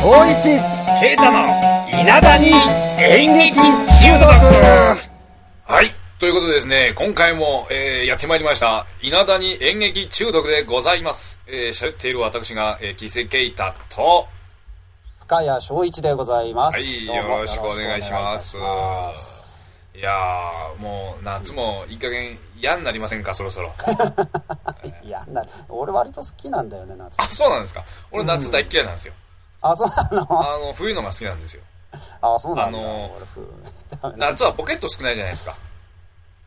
正一ケイタの稲田に演劇中毒はい。ということでですね、今回も、えーやってまいりました、稲田に演劇中毒でございます。えー喋っている私が、えー、キセケイタと、深谷正一でございますはい、よろしくお願いします。いやー、もう夏もいい加減嫌になりませんか、そろそろ。いやな俺割と好きなんだよね夏あ、そうなんですか。俺夏大っ嫌いなんですよ。あそうなの？あの、冬のが好きなんですよ。あそうなんだ、あの夏はポケット少ないじゃないですか。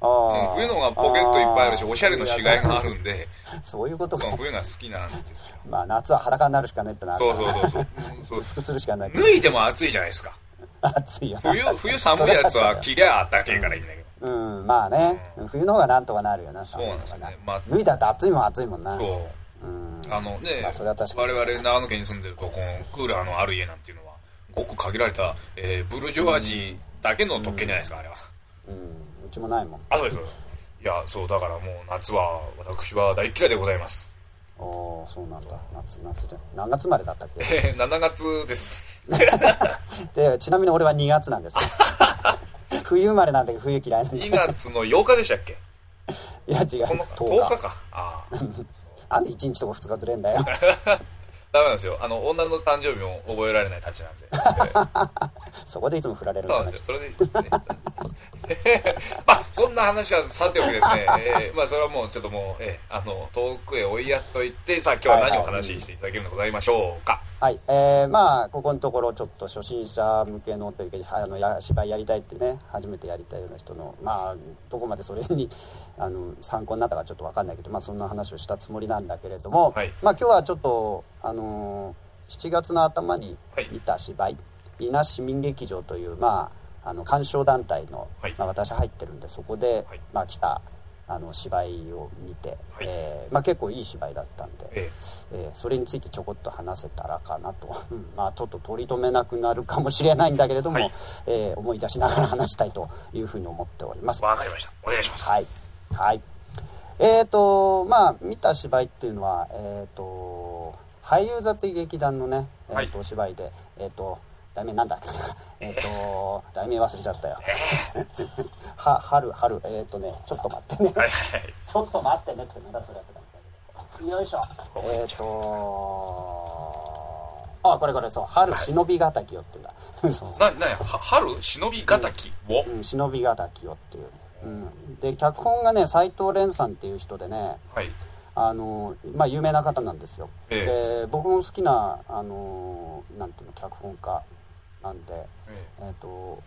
あー。冬の方がポケットいっぱいあるし、ー。おしゃれのしがいがあるんで、そういうことか冬が好きなんですよ。まあ夏は裸になるしかねってなるそうそうそうそう。薄くするしかない。脱いでも暑いじゃないですか。暑いよ。冬、冬寒いやつは着りゃあったけえからいいんだけど。うんまあね、冬の方がなんとかなるよな。そうなんですよね。まあ脱いだって暑いもん暑いもんな。そう。うんあのね、まあそれは確かに。我々長野県に住んでると、このクーラーのある家なんていうのは、ごく限られた、えーブルジョワジーだけの特権じゃないですか、あれは。うん。うちもないもん。あ、そうです、そうです。いや、そう、だからもう夏は、私は大嫌いでございます。おおそうなんだ。夏夏で何月生まれだったっけ？えー7月です。でちなみに俺は2月なんですよ。冬生まれなんだけど冬嫌いなん2だ月の8日でしたっけ？いや違う。この10 10日。日か。ああ。なんで1日とか2日ずれんだよ ダメなんですよ。あの、女の誕生日も覚えられないたちなんで。え ーそこでいつも振られるそうなんですよ。それでいいですね。まあ、そんな話はさておきですね。えーまあ、それはもうちょっともう、えーあの、遠くへ追いやっといて、さあ今日は何をお話ししていただけるのでございましょうか。はいえー、まあここのところちょっと初心者向けのというかあのや芝居やりたいってね初めてやりたいような人のまあどこまでそれに あの参考になったかちょっと分かんないけど、まあ、そんな話をしたつもりなんだけれども、はい。まあ今日はちょっとあのー7月の頭にはい。見た芝居「伊那市民劇場」というまああの鑑賞団体の、はい。まあ、私入ってるんでそこで、はい。まあ、来たあの芝居を見て、はい。えーまあ、結構いい芝居だったんで。ええ。ーそれについてちょこっと話せたらかなと、う んまあちょっと取り留めなくなるかもしれないんだけれども、はい。えー思い出しながら話したいというふうに思っております。ー、わかりました。お願いします。はい。はい。えーとまあ見た芝居っていうのはえーと俳優座っていう劇団のね、えーとお芝居でえっ、と題名なんだっけな。えっと題名忘れちゃったよ。は春春えっ、とねちょっと待って。ねはいはい。はい。ちょっと待ってねってまだそれやってた。んだけどよいしょえっ、とあこれこれそう。春忍び敵よっていうんだ そう。そうな、な春？忍び敵？を、うん、忍び敵よっていう、うん、で脚本がね斎藤蓮さんっていう人でねはい。あのまあ有名な方なんですよ、えで僕も好きなあのなんていうの脚本家なんでええ。っ、と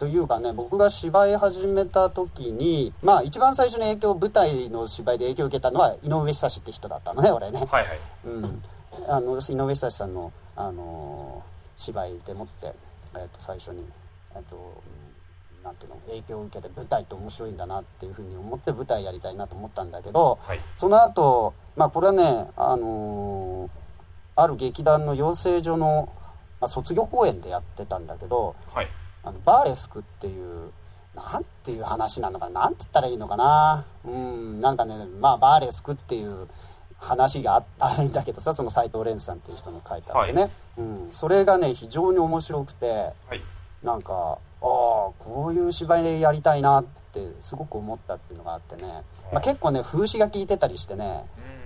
というかね僕が芝居始めた時にまあ一番最初に影響舞台の芝居で影響を受けたのは井上久志って人だったのね俺ねー、はいはい。うん、あの井上久志さんの、あのー芝居でもって、えー、と最初に、えーとうんなんていうの影響を受けて舞台って面白いんだなっていうふうに思って舞台やりたいなと思ったんだけど、はい。その後まあこれはね、あのーある劇団の養成所の、まあ、卒業公演でやってたんだけどはい。あのバーレスクっていうなんていう話なのかななんて言ったらいいのかな。うんなんかねまあバーレスクっていう話があ あるんだけどさその斎藤蓮さんっていう人の書いたんでね、うん、それがね非常に面白くてはい。なんかああこういう芝居でやりたいなってすごく思ったっていうのがあってね、まあ、結構ね風刺が効いてたりしてね。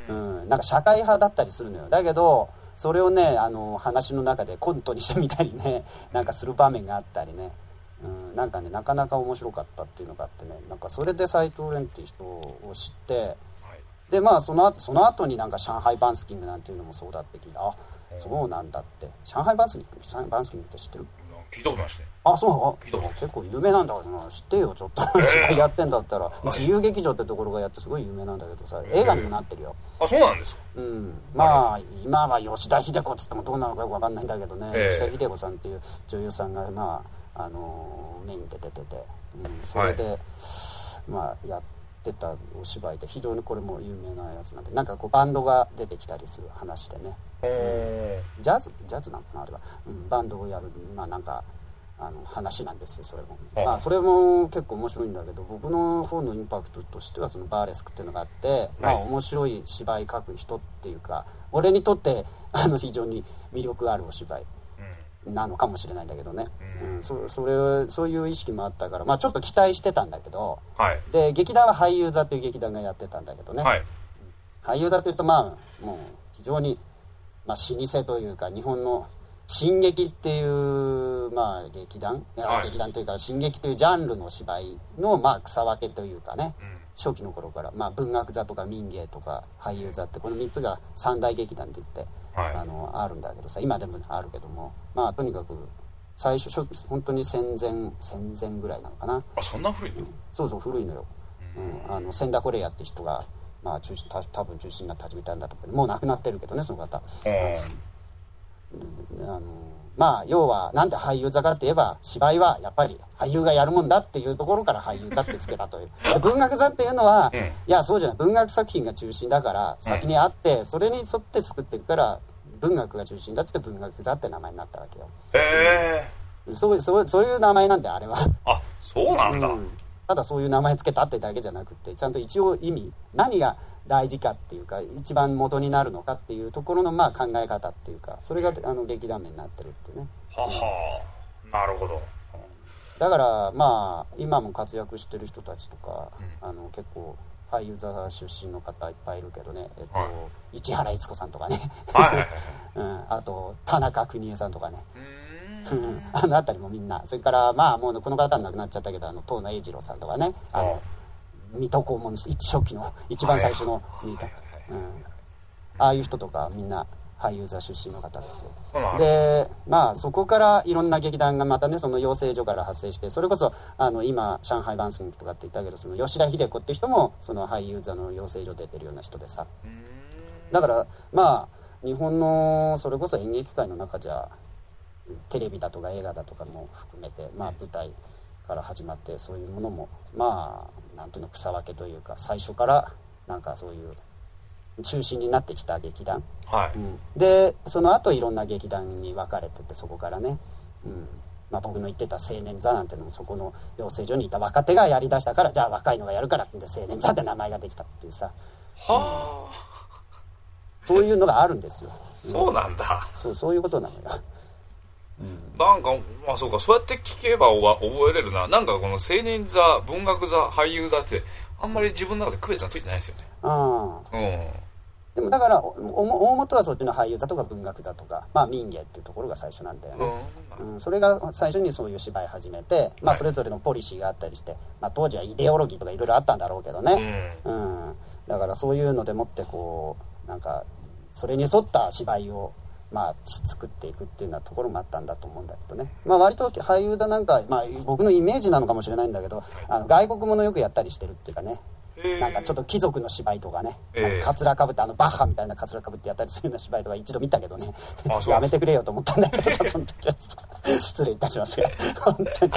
う。うんん、なんか社会派だったりするのよ。だけどそれをねあの話の中でコントにしてみたりね なんかする場面があったりね、うん、なんかねなかなか面白かったっていうのがあってね。なんかそれで斎藤蓮っていう人を知ってはい。でまあその後その後になんか上海バンスキングなんていうのもそうだって聞いてあそうなんだって。上海バンスキング上海バンスキングって知ってる？聞いたことないですね。あそう聞いたこと。ない結構有名なんだからな。知ってよちょっと。芝居 やってんだったら。自由劇場ってところがやってすごい有名なんだけどさ映画にもなってるよ。あ、そうなんですか？うん、まあ今は吉田秀子っつってもどうなのかよく分かんないんだけどね、ええ。吉田秀子さんっていう女優さんがまああのメインで出てて、うん、それで、まあやってたお芝居で非常にこれも有名なやつなんで。なんかこうバンドが出てきたりする話でね。おジャズ？ジャズなのかなあれは、うん、バンドをやる。まあなんかあの話なんですよそれも。あまあそれも結構面白いんだけど僕の方のインパクトとしてはそのバーレスクっていうのがあって、まあ面白い芝居書く人っていうか俺にとってあの非常に魅力あるお芝居なのかもしれないんだけどね、うん、そそれそういう意識もあったから、まあ、ちょっと期待してたんだけど、はい。で劇団は俳優座っていう劇団がやってたんだけどね、はい。俳優座というとまあもう非常に、まあ、老舗というか日本の新劇っていう、まあ、劇団、はい。劇団というか新劇というジャンルの芝居の、まあ、草分けというかね、うん。初期の頃から、まあ、文学座とか民芸とか俳優座ってこの3つが三大劇団って言って、はい。あのあるんだけどさ今でもあるけどもまあとにかく最初初期本当に戦前戦前ぐらいなのかな。あそんな古いの？そうそう古いのよ、うん、あの千田コレアって人が、まあ、中心た多分中心になって始めたんだと思う。もう亡くなってるけどねその方。うんあのまあ要はなんで俳優座かって言えば芝居はやっぱり俳優がやるもんだっていうところから俳優座ってつけたという。で文学座っていうのは、うんいやそうじゃない。文学作品が中心だから先にあって、それに沿って作っていくから文学が中心だっつって文学座って名前になったわけよ。へえ。そうそうそういう名前なんであれは。あそうなんだ、うん。ただそういう名前つけたってだけじゃなくてちゃんと一応意味何が大事かっていうか一番元になるのかっていうところのまあ考え方っていうかそれがあの劇団名になってるっていうね。はは。なるほど。だからまあ今も活躍してる人たちとか、あの結構俳優座出身の方いっぱいいるけどね、えっとはい。市原悦子さんとかね、はいはいはいはい。うん、あと田中邦衛さんとかね。あの辺りもみんな。それからまあもうこの方は亡くなっちゃったけどあの東野栄二郎さんとかね。あの水戸黄門一初期の一番最初の水戸、はいはいはいうん、ああいう人とかみんな俳優座出身の方ですよ。でまあそこからいろんな劇団がまたねその養成所から発生してそれこそあの今上海バンスンとかって言ったけどその吉田秀子って人もその俳優座の養成所出てるような人でさ。だからまあ日本のそれこそ演劇界の中じゃテレビだとか映画だとかも含めて、まあ、舞台から始まってそういうものもまあなんていうの草分けというか最初からなんかそういう中心になってきた劇団、はい、うん、でその後いろんな劇団に分かれててそこからね、うん。まあ、僕の言ってた青年座なんてのもそこの養成所にいた若手がやりだしたからじゃあ若いのがやるからって青年座って名前ができたっていうさ。はあ。そういうのがあるんですよ。そうなんだ。そうそういうことなのよなんかまあそうかそうやって聞けば覚えれるな。なんかこの青年座文学座俳優座ってあんまり自分の中で区別がついてないですよね。うん。でもだから大元はそっちの俳優座とか文学座とか、まあ、民芸っていうところが最初なんだよね、うん、それが最初にそういう芝居始めて、まあ、はい。それぞれのポリシーがあったりして、まあ、当時はイデオロギーとかいろいろあったんだろうけどね、うん。だからそういうのでもってこうなんかそれに沿った芝居をまあ作っていくっていうようなところもあったんだと思うんだけどね、まあ、割と俳優座なんか、まあ、僕のイメージなのかもしれないんだけどあの外国ものよくやったりしてるっていうかね。なんかちょっと貴族の芝居とかね、ええあのカツラかぶってあのバッハみたいなカツラかぶってやったりするような芝居とか一度見たけどね。やめてくれよと思ったんだけどさその時は。さ 失礼いたしますよ。本当に。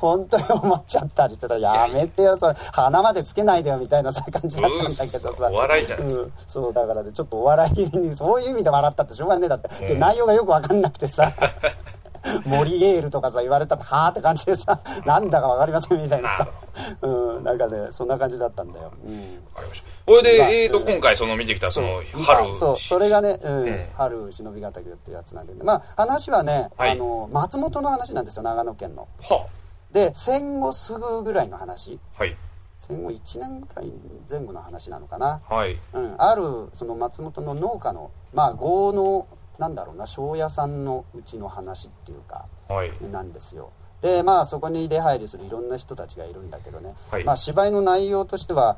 本当に思っちゃったりしてさ やめてよそれ。鼻までつけないでよみたいなさ感じだったんだけどさ。お笑いじゃないですか。うん、そうだからねちょっとお笑いにそういう意味で笑ったってしょうがねえだって、で内容がよく分かんなくてさ モリエールとかさ言われたってはあって感じでさなんだか分かりませんみたいなさ。うんなんかねそんな感じだったんだよ、うん。わかりましたこれで、まあえーと今回その見てきたそのうん。春そうそれがね、うん。うん。春忍びヶ岳っていうやつなんで。まあ話はね、はい。あの松本の話なんですよ長野県の。はで戦後すぐぐらいの話。はい。戦後1年ぐらい前後の話なのかな。はい。うん、あるその松本の農家のまあ豪のなんだろうな庄屋さんのうちの話っていうかはい。なんですよ。でまあそこに出入りするいろんな人たちがいるんだけどね、はい。まあ、芝居の内容としては、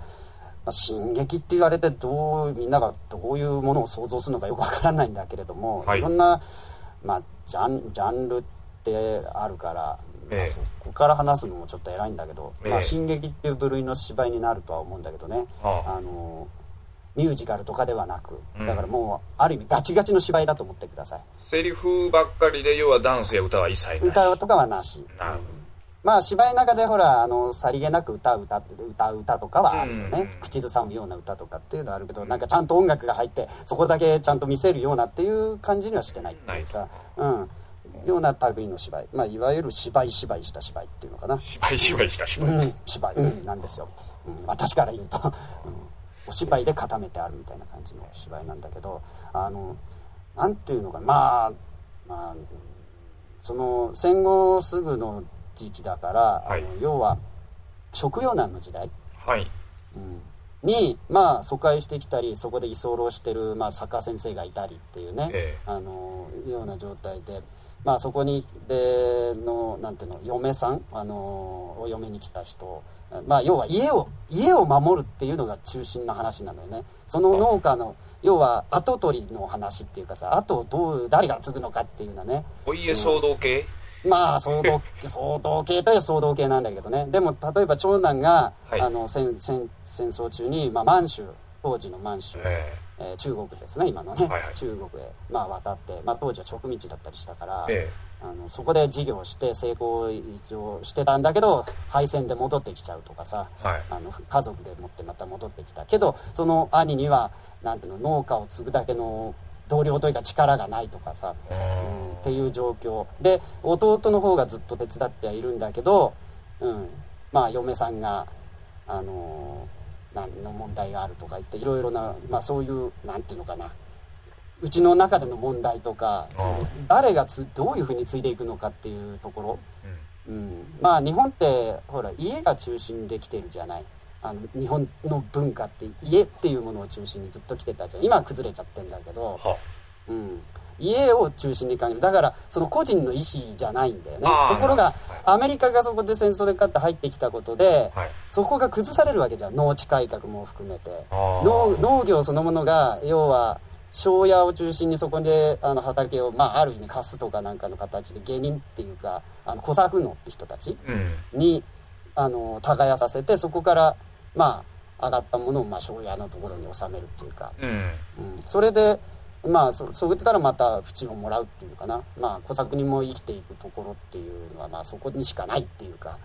まあ、進撃って言われてどうみんながどういうものを想像するのかよくわからないんだけれども、はい。いろんな、まあ、ジャンジャンルってあるから、まあ、ええそこから話すのもちょっと偉いんだけど、ええ。まあ、進撃っていう部類の芝居になるとは思うんだけどね、はあ。あのミュージカルとかではなくうん。だからもうある意味ガチガチの芝居だと思ってください。セリフばっかりで要はダンスや歌は一切なし。歌とかはなし。なるほど。まあ芝居の中でほらあのさりげなく歌う歌って歌う歌とかはあるよね、うん。口ずさむような歌とかっていうのはあるけどなんかちゃんと音楽が入ってそこだけちゃんと見せるようなっていう感じにはしてないっていうさうん。ような類の芝居、まあ、いわゆる芝居芝居した芝居っていうのかな。芝居芝居した芝居、うん。芝居、うん、なんですよ、うん、私から言うと、うん、お芝居で固めてあるみたいな感じの芝居なんだけどあのなんていうのかな。まあまあその戦後すぐの時期だから、はい。あの要は食糧難の時代、はい。うん。にまあ疎開してきたりそこで居候してる、まあ、サッカー先生がいたりっていうね、ええ。あのような状態で、まあ、そこにでのなんていうの嫁さんあのお嫁に来た人、まあ、要は家を家を守るっていうのが中心の話なのよね。その農家の要は跡取りの話っていうかさ後をどう誰が継ぐのかっていうのはね。お家騒動系、まあ騒動騒動系といえば騒動系なんだけどね。でも例えば長男が、はい。あの戦戦戦争中に、まあ、満州当時の満州、ええ。ー中国ですね今のね、はいはい。中国へ、まあ、渡って、まあ、当時は植道だったりしたから、えあのそこで事業をして成功一応してたんだけど敗戦で戻ってきちゃうとかさ、はい。あの家族でもってまた戻ってきたけどその兄にはなんていうの農家を継ぐだけの同僚というか力がないとかさ、えうん。っていう状況。で弟の方がずっと手伝ってはいるんだけど、うん、まあ嫁さんがあの何の問題があるとか言っていろいろな、まあ、そういうなんていうのかなうちの中での問題とかその誰がつどういうふうに継いでいくのかっていうところ、うん、まあ日本ってほら家が中心にできてるじゃない？あの日本の文化って家っていうものを中心にずっと来てたじゃん。今は崩れちゃってんだけど、はうん、家を中心に考える。だからその個人の意思じゃないんだよね。ところがアメリカがそこで戦争で勝って入ってきたことで、はい。そこが崩されるわけじゃん。農地改革も含めて。農農業そのものが要は庄屋を中心にそこであの畑を、まあ、ある意味貸すとかなんかの形で芸人っていうかあの小作農って人たちうん。にあの耕させてそこからまあ上がったものをまあ庄屋のところに収めるっていうか。うん。うん、それでまあそそこからまた縁をもらうっていうのかな。まあ小作人も生きていくところっていうのはまあそこにしかないっていうか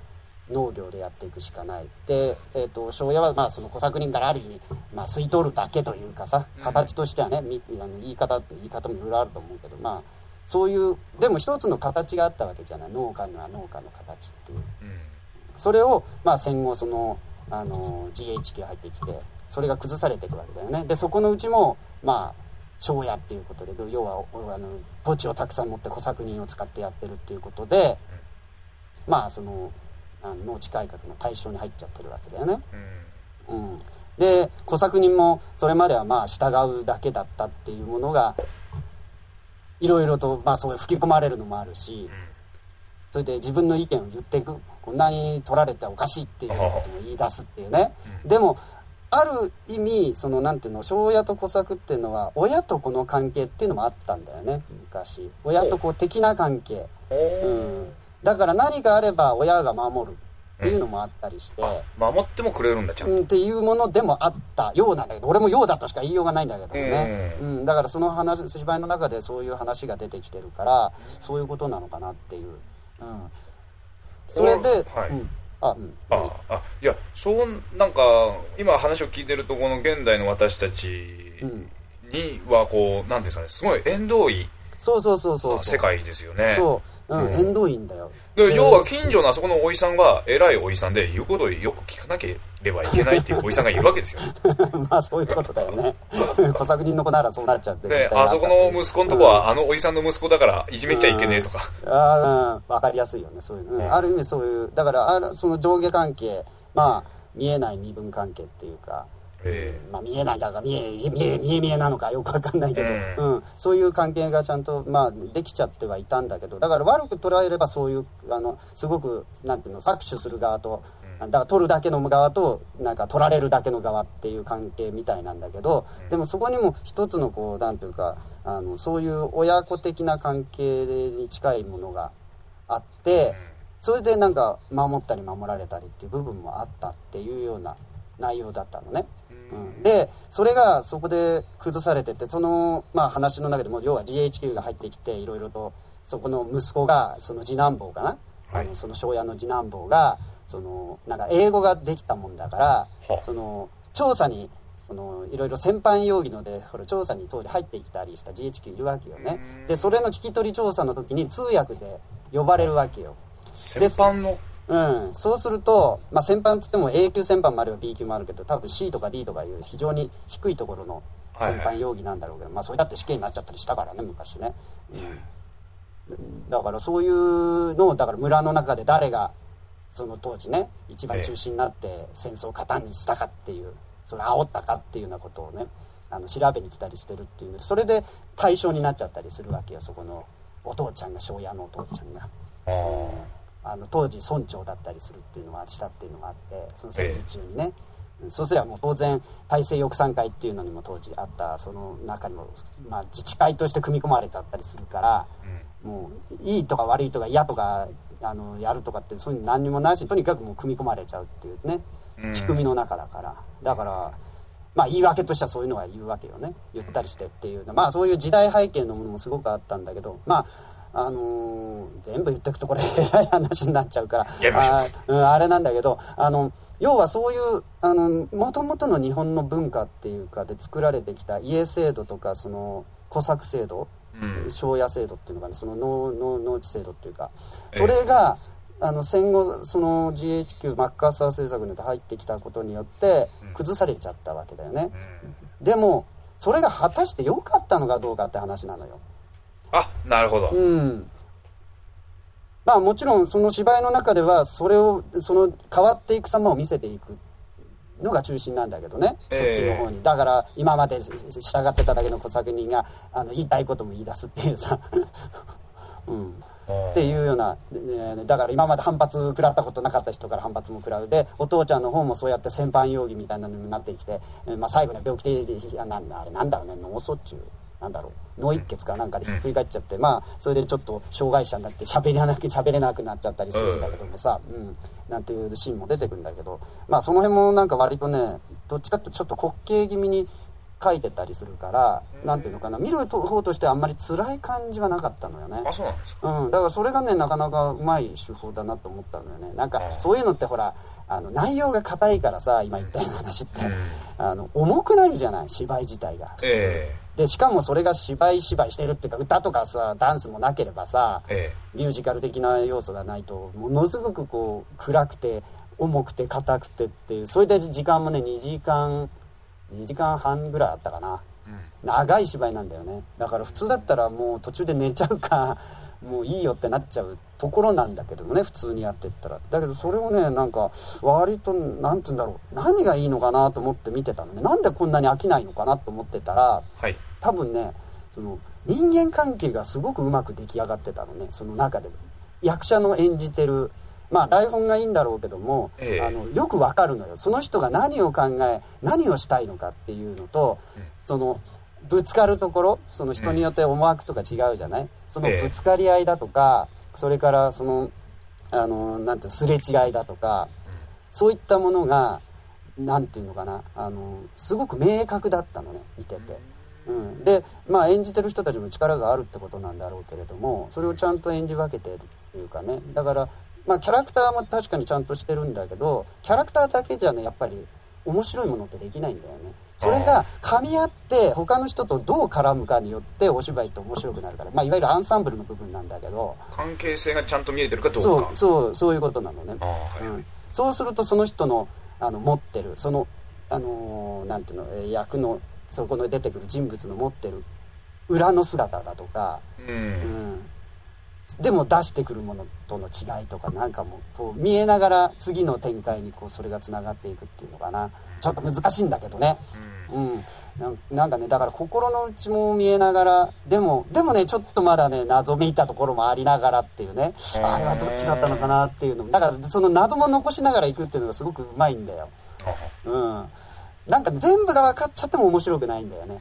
農業でやっていくしかない。で、えー、と庄屋はまあその小作人からある意味、まあ、吸い取るだけというかさ形としてはね、みあの言い方言い方もいろいろあると思うけどまあそういうでも一つの形があったわけじゃない。農家には農家の形っていう。うん。それを、まあ、戦後そのあの GHQ 入ってきてそれが崩されていくわけだよね。でそこのうちもまあ庄屋っていうことで要はおあの墓地をたくさん持って小作人を使ってやってるっていうことでまあそのあの農地改革の対象に入っちゃってるわけだよね。うん。うん、で小作人もそれまではまあ従うだけだったっていうものがいろいろとまあそういう吹き込まれるのもあるしそれで自分の意見を言っていくこんなに取られてはおかしいっていうことも言い出すっていうね。でもある意味そのなんていうの庄屋と小作っていうのは親と子の関係っていうのもあったんだよね昔。親と子的な関係、うん、だから何かあれば親が守るっていうのもあったりして、守ってもくれるんだちゃんと、うん、っていうものでもあったようなんだけど俺もようだとしか言いようがないんだけどもね、うん。だからその話芝居の中でそういう話が出てきてるからそういうことなのかなっていう、うん、それで、はい。うん、あうん。ああいやそうなんか今話を聞いてるとこの現代の私たちうんにはこうなんていうんですかねすごい縁遠いそうそうそうそう。世界ですよね。そう、うん。うん。縁遠いんだよ。で要は近所のあそこのおじさんは偉いおじさんで言うことをよく聞かなければいけないっていうおじさんがいるわけですよ。まあそういうことだよね。小作人の子ならそうなっちゃってで絶対あそこの息子のとこはあのおじさんの息子だからいじめちゃいけねえとか。ああ分かりやすいよねそういう、うん。うん。ある意味そういうだからあるその上下関係まあ見えない身分関係っていうか、えまあ、見えないだから見え見え見え見えなのかよく分かんないけど、ううん。そういう関係がちゃんと、まあ、できちゃってはいたんだけど。だから悪く捉えればそういうあのすごくなんていうの搾取する側と、だから取るだけの側となんか取られるだけの側っていう関係みたいなんだけど、でもそこにも一つのこうなんていうかあのそういう親子的な関係に近いものがあって、それでなんか守ったり守られたりっていう部分もあったっていうような内容だったのね。うん、でそれがそこで崩されててその、まあ、話の中でも要は GHQ が入ってきていろいろとそこの息子がその次男坊かな、はい。あのその庄屋の次男坊がそのなんか英語ができたもんだからはその調査にそのいろいろ戦犯容疑のでほら調査に当時入ってきたりした GHQ いるわけよね。でそれの聞き取り調査の時に通訳で呼ばれるわけよ。先般のうん、そうすると、まあ、戦犯っつっても A 級戦犯もあれば B 級もあるけど多分 C とか D とかいう非常に低いところの戦犯容疑なんだろうけど、まあそれだって死刑になっちゃったりしたからね昔ね、うん。だからそういうのをだから村の中で誰がその当時ね一番中心になって戦争を加担にしたかっていうそれ煽ったかっていうようなことをねあの調べに来たりしてるっていうそれで対象になっちゃったりするわけよそこのお父ちゃんが庄屋のお父ちゃんが。あの当時村長だったりするっていうのがしたっていうのがあってその戦時中にね、ええ、そうすればもう当然体制抑散会っていうのにも当時あったその中にも、まあ、自治会として組み込まれちゃったりするから、うん、もういいとか悪いとか嫌とかあのやるとかってそういうの何にもないしとにかくもう組み込まれちゃうっていうね仕組みの中だから。だからまあ言い訳としてはそういうのは言うわけよね。言ったりしてっていうまあそういう時代背景のものもすごくあったんだけどまああのー、全部言ってくとこれえらい話になっちゃうから。あ,、うん、あれなんだけどあの要はそういうあの元々の日本の文化っていうかで作られてきた家制度とかその小作制度庄屋制度っていうのがねその農農農地制度っていうか。それが、あの戦後その GHQ マッカーサー政策によって入ってきたことによって崩されちゃったわけだよね、でもそれが果たして良かったのかどうかって話なのよあなるほど。うん。まあもちろんその芝居の中ではそれをその変わっていく様を見せていくのが中心なんだけどね、えー、そっちの方に。だから今まで従ってただけの小作人があの言いたいことも言い出すっていうさ。うん。っていうような、だから今まで反発食らったことなかった人から反発も食らう。でお父ちゃんの方もそうやって戦犯容疑みたいなのになってきて、まあ、最後には病気でなんあれなんだろうね。脳卒中なんだろう脳一血かなんかでひっくり返っちゃって、まあそれでちょっと障害者になって喋れなく喋れなくなっちゃったりするんだけどもさ、うん、なんていうシーンも出てくるんだけどまあその辺もなんか割とねどっちかっていうとちょっと滑稽気味に書いてたりするから何ていうのかな見る方としてあんまり辛い感じはなかったのよね。あそうなんですか、うん、だからそれがねなかなかうまい手法だなと思ったのよね。なんかそういうのってほらあの内容が硬いからさ今言ったような話って、あの重くなるじゃない芝居自体が。えーでしかもそれが芝居芝居してるっていうか歌とかさダンスもなければさ、ええ、ミュージカル的な要素がないとものすごくこう暗くて重くて硬くてっていうそれで時間もね2時間2時間半ぐらいあったかな、うん、長い芝居なんだよね。だから普通だったらもう途中で寝ちゃうか もういいよってなっちゃうところなんだけどもね普通にやってったら。だけどそれをねなんか割と何て言うんだろう。何がいいのかなと思って見てたのね。なんでこんなに飽きないのかなと思ってたら、はい、多分ねその人間関係がすごくうまく出来上がってたのねその中で。役者の演じてるまあ台本がいいんだろうけども、ええ、あのよくわかるのよ。その人が何を考え何をしたいのかっていうのと、うん、そのぶつかるところその人によって思惑とか違うじゃない、うん、そのぶつかり合いだとか、え、それからそのあのなんてすれ違いだとか、うん、そういったものが何て言うのかなあのすごく明確だったのね見てて。うん、でまあ演じてる人たちも力があるってことなんだろうけれどもそれをちゃんと演じ分けてるというかね。だからまあキャラクターも確かにちゃんとしてるんだけどキャラクターだけじゃねやっぱり面白いものってできないんだよね。それが噛み合って他の人とどう絡むかによってお芝居って面白くなるから、まあ、いわゆるアンサンブルの部分なんだけど。関係性がちゃんと見えてるかどうか。そうそうそういうことなのね、はい。うん、そうするとその人のあの持ってるそのあのー、なんていうの役のそこの出てくる人物の持ってる裏の姿だとか、うん、うん、でも出してくるものとの違いとかなんかもこう見えながら次の展開にこうそれがつながっていくっていうのかな。ちょっと難しいんだけどね、うん、うん、なんかねだから心の内も見えながらでもでもねちょっとまだね謎めいたところもありながらっていうね。あれはどっちだったのかなっていうの。だからその謎も残しながらいくっていうのがすごくうまいんだよ。うんなんか全部が分かっちゃっても面白くないんだよね。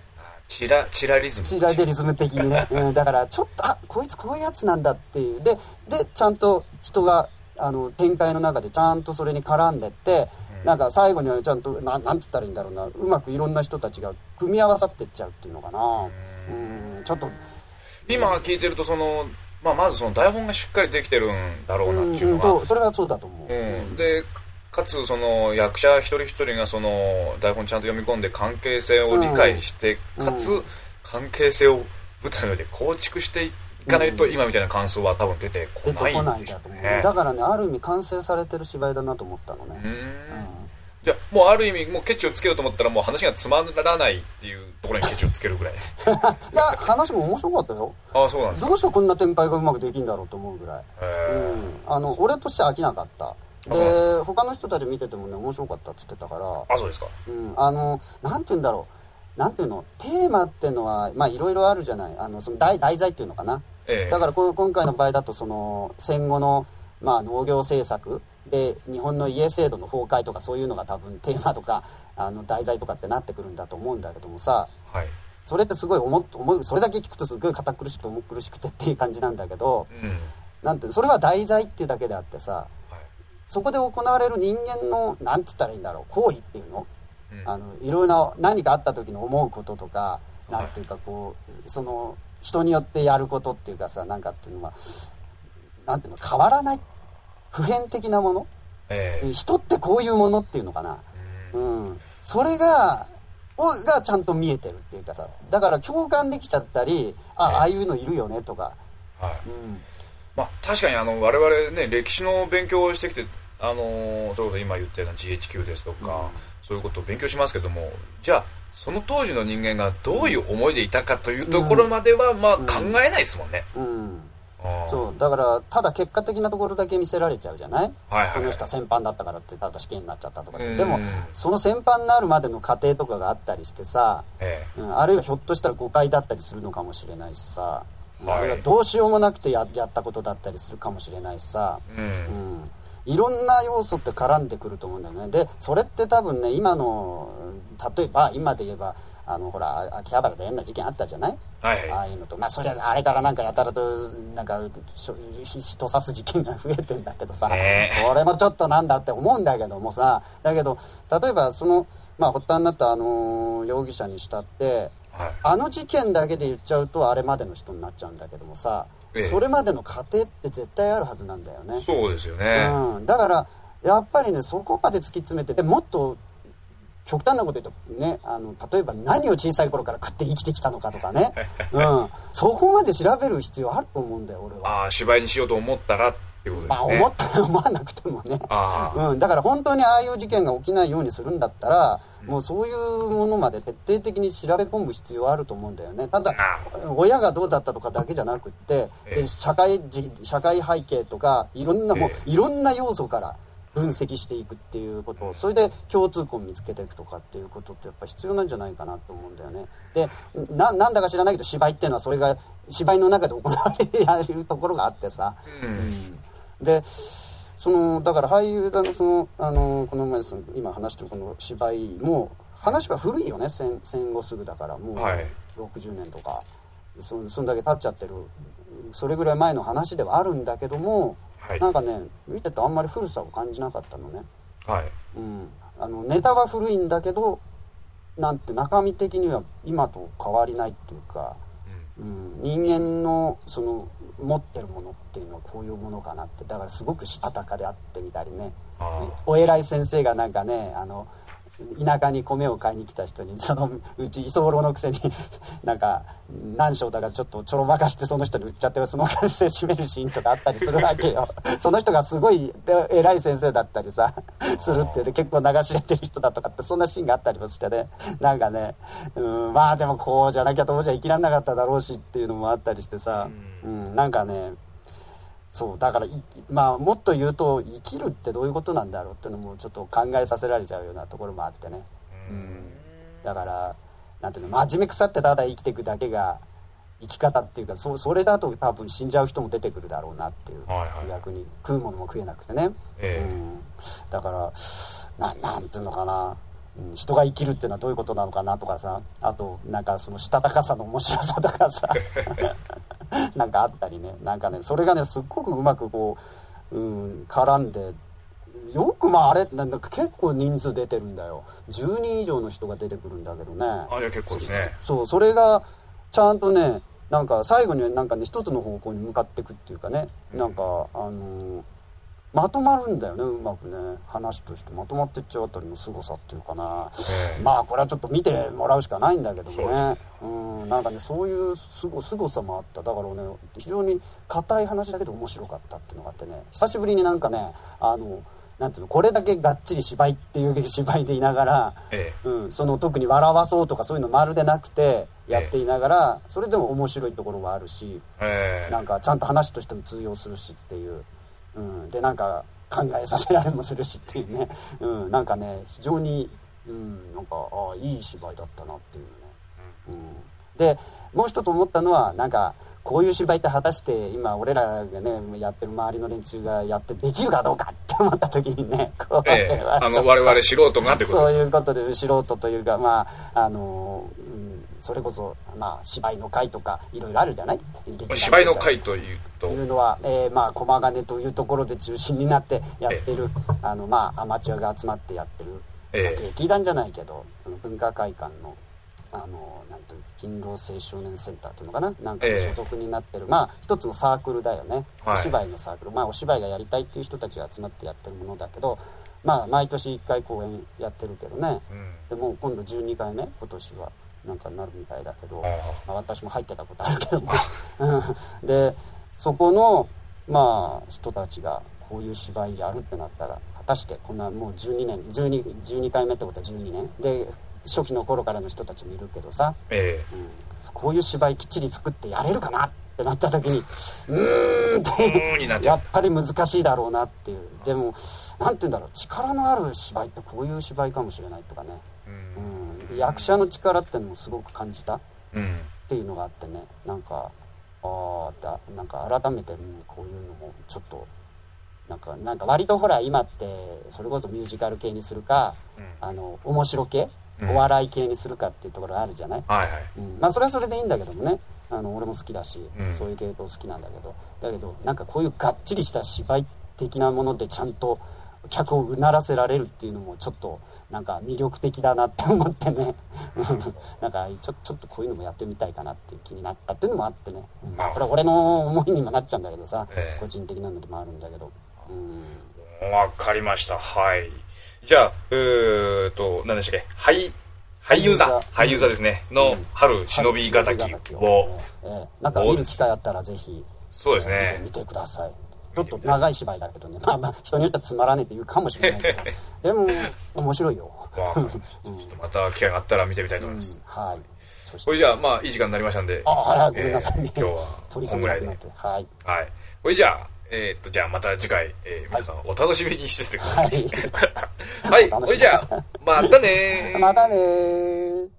チラチラリズム。チラデリズム的にね、うん、だからちょっとあこいつこういうやつなんだっていう。ででちゃんと人があの展開の中でちゃんとそれに絡んでって、うん、なんか最後にはちゃんとななんつったらいいんだろうな。うまくいろんな人たちが組み合わさってっちゃうっていうのかな。うん。ちょっと。今聞いてるとそのまあ、まずその台本がしっかりできてるんだろうなっていうのが、うん、それはそうだと思う、うん、でかつその役者一人一人がその台本ちゃんと読み込んで関係性を理解して、うん、かつ関係性を舞台の上で構築していかないと、今みたいな感想は多分出てこないんでしょうね。だからねある意味完成されてる芝居だなと思ったのね、うん、いやもうある意味もうケチをつけようと思ったらもう話がつまらないっていうところにケチをつけるぐらい。いや話も面白かったよ。ああそうなんですか。どうしてこんな展開がうまくできるんだろうと思うぐらい、へうん、あの俺としては飽きなかったで他の人たち見ててもね面白かったっつってたからえあそうですか。うん、あのなんて言うんだろう。なんていうの？テーマっていうのはまあいろいろあるじゃない。あのその題題材っていうのかな、ええ。だからこの今回の場合だとその戦後の、まあ、農業政策。で日本の家制度の崩壊とかそういうのが多分テーマとかあの題材とかってなってくるんだと思うんだけどもさ。はい。それってすごい重重いそれだけ聞くとすごい堅苦しくて重苦しくてっていう感じなんだけどうん。なんてそれは題材っていうだけであってさはいそこで行われる人間のなんつったらいいんだろう行為っていうの？うん。あのいろいろな何かあった時の思うこととかはい。なんていうかこうその人によってやることっていうかさなんかっていうのはなんていうの？変わらない？普遍的なもの？ええ。人ってこういうものっていうのかな？うん。うん。それがをがちゃんと見えてるっていうかさだから共感できちゃったりあああいうのいるよねとか。はい。うん。まあ、確かにあの我々ね歴史の勉強をしてきてあのーそれこそ今言ったような GHQ ですとか、うん。そういうことを勉強しますけどもじゃあその当時の人間がどういう思いでいたかというところまでは、まあうん考えないですもんね、うん。そう。だからただ結果的なところだけ見せられちゃうじゃない？はいはいはい。この人は戦犯だったからってただ死刑になっちゃったとかでもその戦犯になるまでの過程とかがあったりしてさ、えうん、あるいはひょっとしたら誤解だったりするのかもしれないしさ、はい。あるいはどうしようもなくてややったことだったりするかもしれないしさ、えうん。うん、いろんな要素って絡んでくると思うんだよね。でそれって多分ね今の例えば今で言えばあのほらあ秋葉原で変な事件あったじゃない？はいはい。ああいうのと。まあそれあれからなんかやたらとなんか人刺す事件が増えてんだけどさ、ねえ。それもちょっとなんだって思うんだけどもさ。だけど例えばそのまあ発端になったあの容疑者にしたってはい。あの事件だけで言っちゃうとあれまでの人になっちゃうんだけどもさ、ええ。それまでの過程って絶対あるはずなんだよね。そうですよね、うん、だからやっぱりねそこまで突き詰めてでもっと極端なこと言うとねあの例えば何を小さい頃から食って生きてきたのかとかね、うん、そこまで調べる必要あると思うんだよ俺は。ああ芝居にしようと思ったらっていうことですね、まあ思ったら思わなくてもね。うん、だから本当にああいう事件が起きないようにするんだったら、もうそういうものまで徹底的に調べ込む必要はあると思うんだよね。ただ親がどうだったとかだけじゃなくってええ。で社会じ社会背景とかいろんなもうえいろんな要素から分析していくっていうこと。それで共通項を見つけていくとかっていうことってやっぱ必要なんじゃないかなと思うんだよね。でななんだか知らないけど芝居っていうのはそれが芝居の中で行われやるところがあってさ、うんでそのだから俳優だのそのあのこの前その今話してるこの芝居も話は古いよね。戦戦後すぐだからもうはい。60年とか、そそんだけ経っちゃってる。それぐらい前の話ではあるんだけども、はい。なんかね見ててあんまり古さを感じなかったのね、はい。うん、あのネタは古いんだけどなんて中身的には今と変わりないっていうか、うん、人間のその持ってるものっていうのはこういうものかなってだからすごくしたたかであってみたりね。お偉い先生がなんかねあの田舎に米を買いに来た人にそのうち居候のくせに なんか何章だかちょっとちょろまかしてその人に売っちゃってそのお金で締めるシーンとかあったりするわけよ。その人がすごいで偉い先生だったりさするってで結構流し入れてる人だとかってそんなシーンがあったりもしてね。なんかねうんまあでもこうじゃなきゃ当時は生きられなかっただろうしっていうのもあったりしてさ、うん、なんかねそうだからいまあもっと言うと生きるってどういうことなんだろうっていうのもちょっと考えさせられちゃうようなところもあってね、うん、だからなんていうの真面目腐ってただ生きていくだけが生き方っていうかそそれだと多分死んじゃう人も出てくるだろうなっていう、はいはい。逆に食うものも食えなくてね、ええ。うん、だからななんていうのかな。うん人が生きるっていうのはどういうことなのかなとかさ。あとなんかそのしたたかさの面白さとかさ なんかあったりね。なんかねそれがねすっごくうまくこう、うん、絡んでよくまああれなんだか結構人数出てるんだよ。10人以上の人が出てくるんだけどね。あじゃあ結構ですね。そうそれがちゃんとねなんか最後になんかね一つの方向に向かっていくっていうかね。なんかあのーまとまるんだよねうまくね。話として。まとまってっちゃうあたりの凄さっていうかな、ええ。まあこれはちょっと見てもらうしかないんだけどもね。うん。なんかねそういうすご凄さもあった。だからね非常に硬い話だけど面白かったっていうのがあってね。久しぶりになんかねあのなんていうのこれだけがっちり芝居っていう芝居でいながら、ええ。うん、その特に笑わそうとかそういうのまるでなくてやっていながら、それでも面白いところはあるしええ。なんかちゃんと話としても通用するしっていう、うん、でなんか考えさせられもするしっていうね、うん、なんかね非常に、うん、なんかああいい芝居だったなっていうね、うん、でもう一つ思ったのはなんかこういう芝居って果たして今俺らがねやってる周りの連中がやってできるかどうかって思った時にね こええ。あの我々素人がってことそういうことで素人というかまああの、うん、それこそ、まあ、芝居の会とかいろいろあるじゃない？芝居の会というと。いうのは、えーまあ、駒金というところで中心になってやってる、あのまあ、アマチュアが集まってやってる、劇団じゃないけどその文化会館のあのなんていう勤労青少年センターというのかな？なんか所属になってる、まあ一つのサークルだよね、はい。お芝居のサークル。まあお芝居がやりたいっていう人たちが集まってやってるものだけどまあ毎年1回公演やってるけどね、うん。でもう今度12回目？今年はなんかなるみたいだけど、あまあ、私も入ってたことあるけども。うん。でそこのまあ人たちがこういう芝居やるってなったら果たしてこんなもう12年 12, 12回目ってことは12年。で初期の頃からの人たちもいるけどさ、えうん、こういう芝居きっちり作ってやれるかなってなった時にうーんって。やっぱり難しいだろうなっていう。でも何て言うんだろう。力のある芝居ってこういう芝居かもしれないとかね、うん。うん、役者の力ってのもすごく感じた？っうんていうのがあってね。なんかああだなんか改めて、うんこういうのもちょっとなんかなんか割とほら今ってそれこそミュージカル系にするか、うん。あの面白系、うん。お笑い系にするかっていうところあるじゃない、はいはい。うん、まあそれはそれでいいんだけどもね。あの俺も好きだし、うん。そういう系統好きなんだけど。だけどなんかこういうがっちりした芝居的なものでちゃんと客をうならせられるっていうのもちょっとなんか魅力的だなって思ってね。なんかちょちょっとこういうのもやってみたいかなっていう気になったっていうのもあってね、これは俺の思いにもなっちゃうんだけどさ、ええ。個人的なのでもあるんだけど、うん、わかりました。はい。じゃあえーと何でしたっけ？俳俳優座。俳俳優座ですね。の春忍びがたきを。ええ。ええ。なんか見る機会あったらぜひそうですね。見てくださいちょっと長い芝居だけどね。まあまあ人によってはつまらねえって言うかもしれないけど。でも面白いよ、ちょっとまた機会があったら見てみたいと思います。はい。そして。これじゃあまあいい時間になりましたんで。あはいごめんなさいね、えー今日は取りこんぐらいで。はい。はい。これじゃあえーっとじゃあまた次回えー皆さんお楽しみにしててください。はい。はい。これじゃあまたねー。またねー